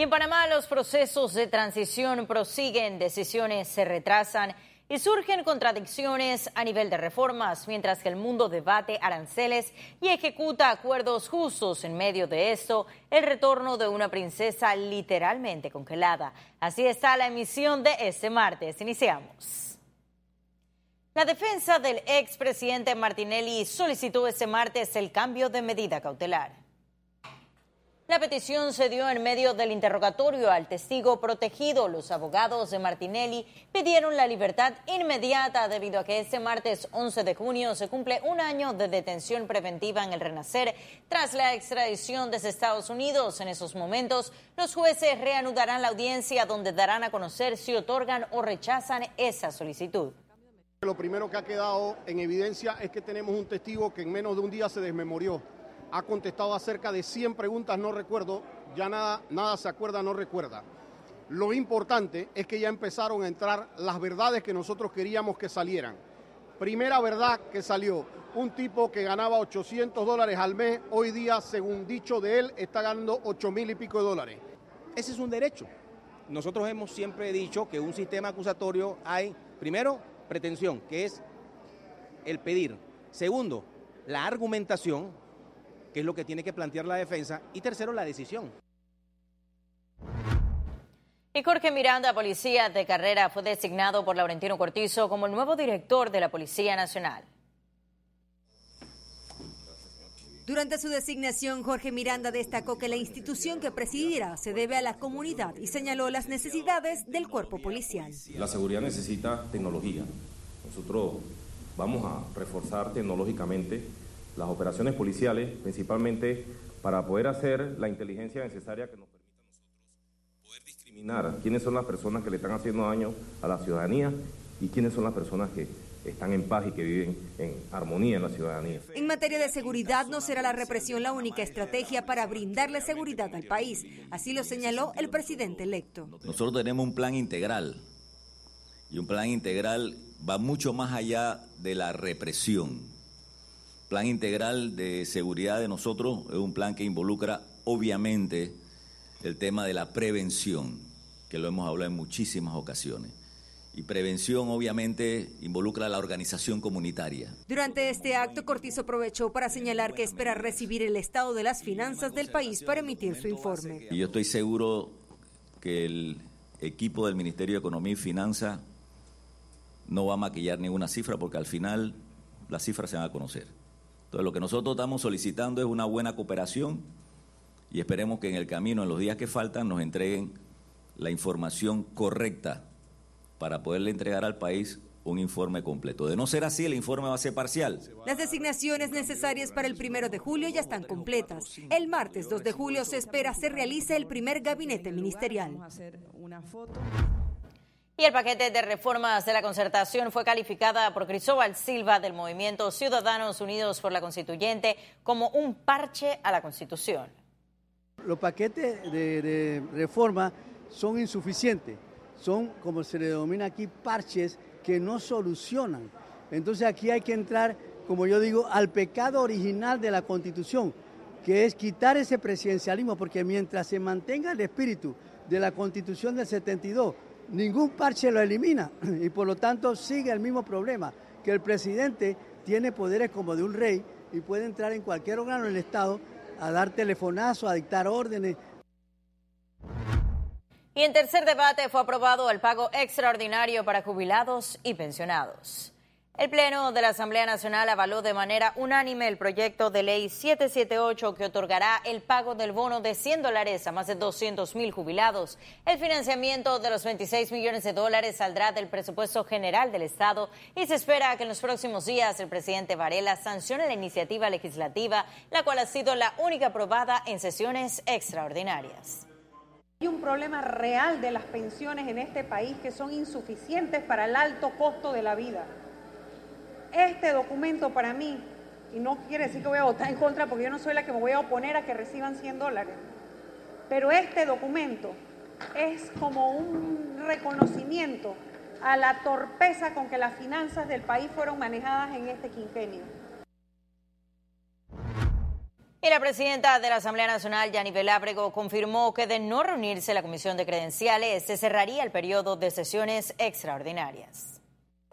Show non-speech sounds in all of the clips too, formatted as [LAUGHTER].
Y en Panamá los procesos de transición prosiguen, decisiones se retrasan y surgen contradicciones a nivel de reformas, mientras que el mundo debate aranceles y ejecuta acuerdos justos en medio de esto, el retorno de una princesa literalmente congelada. Así está la emisión de este martes. Iniciamos. La defensa del expresidente Martinelli solicitó este martes el cambio de medida cautelar. La petición se dio en medio del interrogatorio al testigo protegido. Los abogados de Martinelli pidieron la libertad inmediata debido a que este martes 11 de junio se cumple un año de detención preventiva en el Renacer tras la extradición desde Estados Unidos. En esos momentos, los jueces reanudarán la audiencia donde darán a conocer si otorgan o rechazan esa solicitud. Lo primero que ha quedado en evidencia es que tenemos un testigo que en menos de un día se desmemorió ha contestado a cerca de 100 preguntas, no recuerdo, ya nada, nada se acuerda, no recuerda. Lo importante es que ya empezaron a entrar las verdades que nosotros queríamos que salieran. Primera verdad que salió, un tipo que ganaba 800 dólares al mes, hoy día, según dicho de él, está ganando 8 mil y pico de dólares. Ese es un derecho. Nosotros hemos siempre dicho que un sistema acusatorio hay, primero, pretensión, que es el pedir. Segundo, la argumentación, que es lo que tiene que plantear la defensa, y tercero, la decisión. Y Jorge Miranda, policía de carrera, fue designado por Laurentino Cortizo como el nuevo director de la Policía Nacional. Durante su designación, Jorge Miranda destacó que la institución que presidirá se debe a la comunidad y señaló las necesidades del cuerpo policial. La seguridad necesita tecnología. Nosotros vamos a reforzar tecnológicamente las operaciones policiales, principalmente para poder hacer la inteligencia necesaria que nos permita a nosotros poder discriminar quiénes son las personas que le están haciendo daño a la ciudadanía y quiénes son las personas que están en paz y que viven en armonía en la ciudadanía. En materia de seguridad no será la represión la única estrategia para brindarle seguridad al país, así lo señaló el presidente electo. Nosotros tenemos un plan integral y un plan integral va mucho más allá de la represión plan integral de seguridad de nosotros es un plan que involucra obviamente el tema de la prevención, que lo hemos hablado en muchísimas ocasiones. Y prevención obviamente involucra a la organización comunitaria. Durante este acto, Cortizo aprovechó para señalar que espera recibir el estado de las finanzas del país para emitir su informe. Y yo estoy seguro que el equipo del Ministerio de Economía y Finanzas no va a maquillar ninguna cifra porque al final las cifras se van a conocer. Entonces, lo que nosotros estamos solicitando es una buena cooperación y esperemos que en el camino, en los días que faltan, nos entreguen la información correcta para poderle entregar al país un informe completo. De no ser así, el informe va a ser parcial. Las designaciones necesarias para el primero de julio ya están completas. El martes 2 de julio se espera se realice el primer gabinete ministerial. Y el paquete de reformas de la concertación fue calificada por Cristóbal Silva del movimiento Ciudadanos Unidos por la Constituyente como un parche a la Constitución. Los paquetes de, reforma son insuficientes, son, como se le denomina aquí, parches que no solucionan. Entonces aquí hay que entrar, como yo digo, al pecado original de la Constitución, que es quitar ese presidencialismo, porque mientras se mantenga el espíritu de la Constitución del 72, ningún parche lo elimina [CLEARS THROAT] y por lo tanto sigue el mismo problema, que el presidente tiene poderes como de un rey y puede entrar en cualquier órgano del Estado a dar telefonazo, a dictar órdenes. Y en tercer debate fue aprobado el pago extraordinario para jubilados y pensionados. El Pleno de la Asamblea Nacional avaló de manera unánime el proyecto de ley 778 que otorgará el pago del bono de 100 dólares a más de 200 mil jubilados. El financiamiento de los 26 millones de dólares saldrá del presupuesto general del Estado y se espera que en los próximos días el presidente Varela sancione la iniciativa legislativa, la cual ha sido la única aprobada en sesiones extraordinarias. Hay un problema real de las pensiones en este país que son insuficientes para el alto costo de la vida este documento para mí, y no quiere decir que voy a votar en contra porque yo no soy la que me voy a oponer a que reciban 100 dólares, pero este documento es como un reconocimiento a la torpeza con que las finanzas del país fueron manejadas en este quinquenio. Y la presidenta de la Asamblea Nacional, Yanibel Ábrego, confirmó que de no reunirse la Comisión de Credenciales, se cerraría el periodo de sesiones extraordinarias.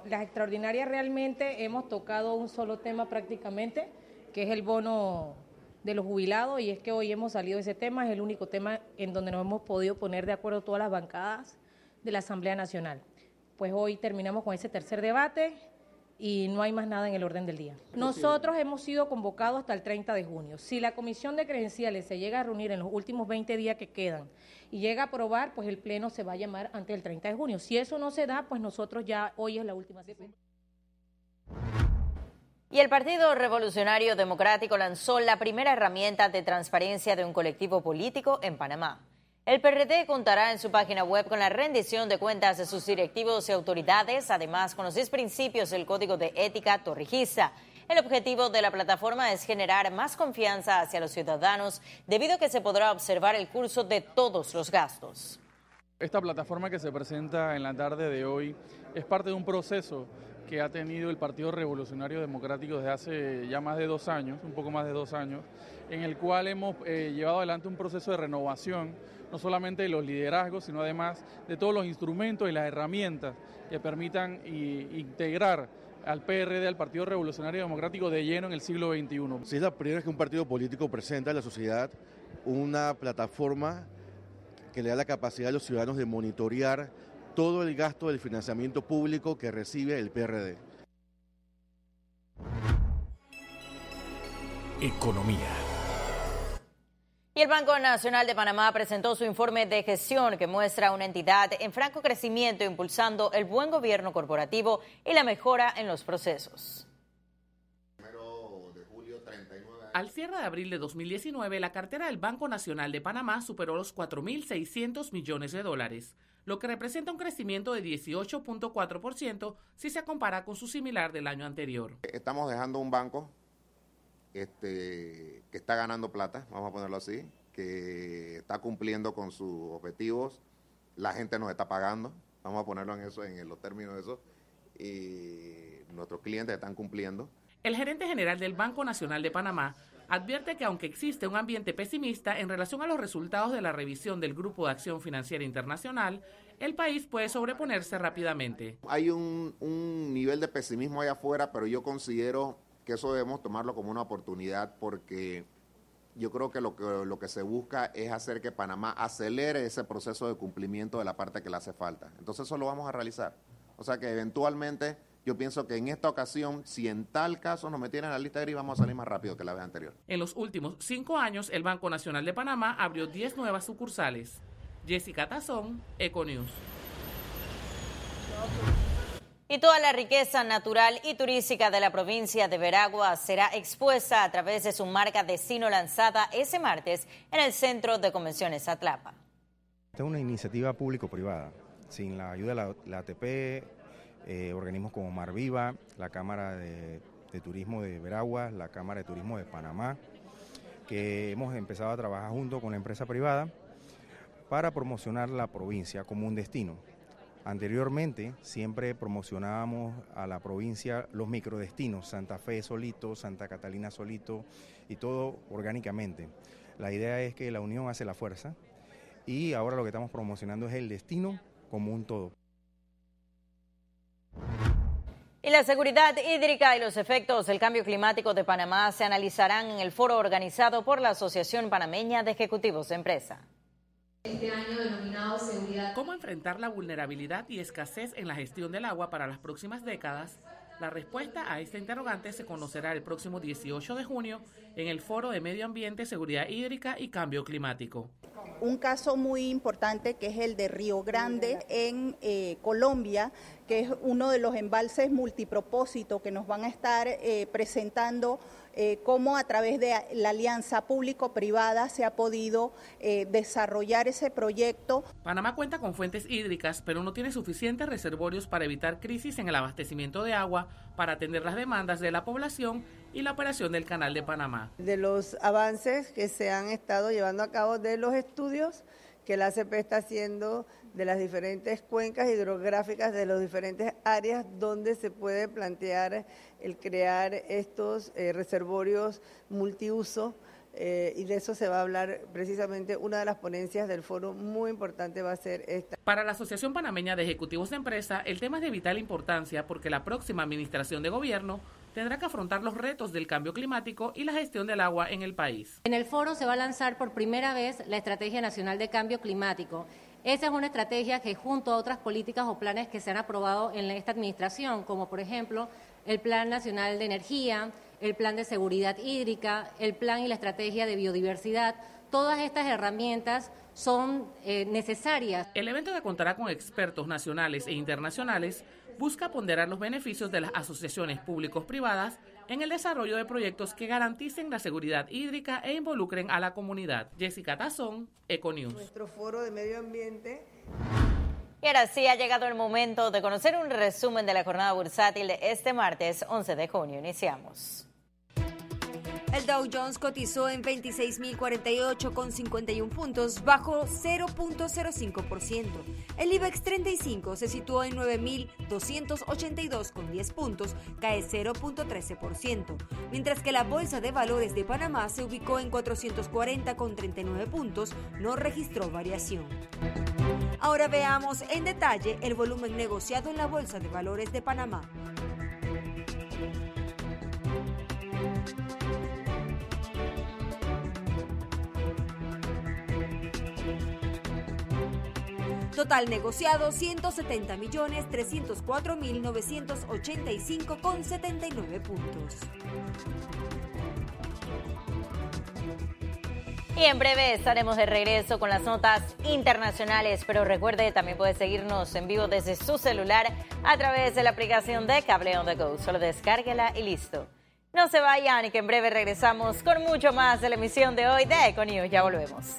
Las extraordinarias realmente hemos tocado un solo tema prácticamente, que es el bono de los jubilados, y es que hoy hemos salido de ese tema, es el único tema en donde nos hemos podido poner de acuerdo todas las bancadas de la Asamblea Nacional. Pues hoy terminamos con ese tercer debate y no hay más nada en el orden del día. Nosotros hemos sido convocados hasta el 30 de junio. Si la comisión de credenciales se llega a reunir en los últimos 20 días que quedan y llega a aprobar, pues el pleno se va a llamar antes del 30 de junio. Si eso no se da, pues nosotros ya hoy es la última sesión. Y el Partido Revolucionario Democrático lanzó la primera herramienta de transparencia de un colectivo político en Panamá. El PRD contará en su página web con la rendición de cuentas de sus directivos y autoridades, además con los 10 principios del Código de Ética Torrijista. El objetivo de la plataforma es generar más confianza hacia los ciudadanos, debido a que se podrá observar el curso de todos los gastos. Esta plataforma que se presenta en la tarde de hoy es parte de un proceso que ha tenido el Partido Revolucionario Democrático desde hace ya más de dos años, un poco más de dos años, en el cual hemos eh, llevado adelante un proceso de renovación no solamente de los liderazgos, sino además de todos los instrumentos y las herramientas que permitan integrar al PRD, al Partido Revolucionario Democrático, de lleno en el siglo XXI. Sí, es la primera vez que un partido político presenta a la sociedad una plataforma que le da la capacidad a los ciudadanos de monitorear todo el gasto del financiamiento público que recibe el PRD. Economía. Y el Banco Nacional de Panamá presentó su informe de gestión que muestra una entidad en franco crecimiento impulsando el buen gobierno corporativo y la mejora en los procesos. Al cierre de abril de 2019, la cartera del Banco Nacional de Panamá superó los 4.600 millones de dólares, lo que representa un crecimiento de 18.4% si se compara con su similar del año anterior. Estamos dejando un banco este, que está ganando plata, vamos a ponerlo así, que está cumpliendo con sus objetivos, la gente nos está pagando, vamos a ponerlo en eso, en los términos de eso, y nuestros clientes están cumpliendo. El gerente general del Banco Nacional de Panamá advierte que aunque existe un ambiente pesimista en relación a los resultados de la revisión del Grupo de Acción Financiera Internacional, el país puede sobreponerse rápidamente. Hay un, un nivel de pesimismo allá afuera, pero yo considero que eso debemos tomarlo como una oportunidad porque yo creo que lo, que lo que se busca es hacer que Panamá acelere ese proceso de cumplimiento de la parte que le hace falta. Entonces eso lo vamos a realizar. O sea que eventualmente yo pienso que en esta ocasión, si en tal caso nos metieran en la lista gris, vamos a salir más rápido que la vez anterior. En los últimos cinco años, el Banco Nacional de Panamá abrió 10 nuevas sucursales. Jessica Tazón, Econews. Y toda la riqueza natural y turística de la provincia de Veragua será expuesta a través de su marca Destino lanzada ese martes en el Centro de Convenciones Atlapa. Esta es una iniciativa público-privada. Sin la ayuda de la, ATP, eh, organismos como Mar Viva, la Cámara de, de Turismo de Veragua, la Cámara de Turismo de Panamá, que hemos empezado a trabajar junto con la empresa privada para promocionar la provincia como un destino. Anteriormente siempre promocionábamos a la provincia los microdestinos, Santa Fe solito, Santa Catalina solito y todo orgánicamente. La idea es que la unión hace la fuerza y ahora lo que estamos promocionando es el destino como un todo. Y la seguridad hídrica y los efectos del cambio climático de Panamá se analizarán en el foro organizado por la Asociación Panameña de Ejecutivos de Empresa. Este año denominado Seguridad. ¿Cómo enfrentar la vulnerabilidad y escasez en la gestión del agua para las próximas décadas? La respuesta a esta interrogante se conocerá el próximo 18 de junio en el Foro de Medio Ambiente, Seguridad Hídrica y Cambio Climático. Un caso muy importante que es el de Río Grande en eh, Colombia, que es uno de los embalses multipropósito que nos van a estar eh, presentando eh, cómo a través de la alianza público-privada se ha podido eh, desarrollar ese proyecto. Panamá cuenta con fuentes hídricas, pero no tiene suficientes reservorios para evitar crisis en el abastecimiento de agua, para atender las demandas de la población y la operación del Canal de Panamá. De los avances que se han estado llevando a cabo de los estudios que la ACP está haciendo de las diferentes cuencas hidrográficas de las diferentes áreas donde se puede plantear el crear estos eh, reservorios multiuso eh, y de eso se va a hablar precisamente una de las ponencias del foro muy importante va a ser esta. Para la Asociación Panameña de Ejecutivos de Empresa, el tema es de vital importancia porque la próxima administración de gobierno tendrá que afrontar los retos del cambio climático y la gestión del agua en el país. En el foro se va a lanzar por primera vez la Estrategia Nacional de Cambio Climático. Esa es una estrategia que junto a otras políticas o planes que se han aprobado en esta administración, como por ejemplo el Plan Nacional de Energía, el Plan de Seguridad Hídrica, el Plan y la Estrategia de Biodiversidad. Todas estas herramientas son eh, necesarias. El evento que contará con expertos nacionales e internacionales busca ponderar los beneficios de las asociaciones públicos privadas en el desarrollo de proyectos que garanticen la seguridad hídrica e involucren a la comunidad. Jessica Tazón, Econews. Nuestro foro de medio ambiente y ahora sí ha llegado el momento de conocer un resumen de la jornada bursátil de este martes 11 de junio. Iniciamos. El Dow Jones cotizó en 26.048,51 puntos, bajo 0.05%. El IBEX 35 se situó en 9.282,10 puntos, cae 0.13%, mientras que la Bolsa de Valores de Panamá se ubicó en 440,39 puntos, no registró variación. Ahora veamos en detalle el volumen negociado en la Bolsa de Valores de Panamá. Total negociado 170 millones 304 mil 985 con 79 puntos. Y en breve estaremos de regreso con las notas internacionales, pero recuerde, también puede seguirnos en vivo desde su celular a través de la aplicación de Cable on the Go. Solo descárguela y listo. No se vayan y que en breve regresamos con mucho más de la emisión de hoy de Econews. Ya volvemos.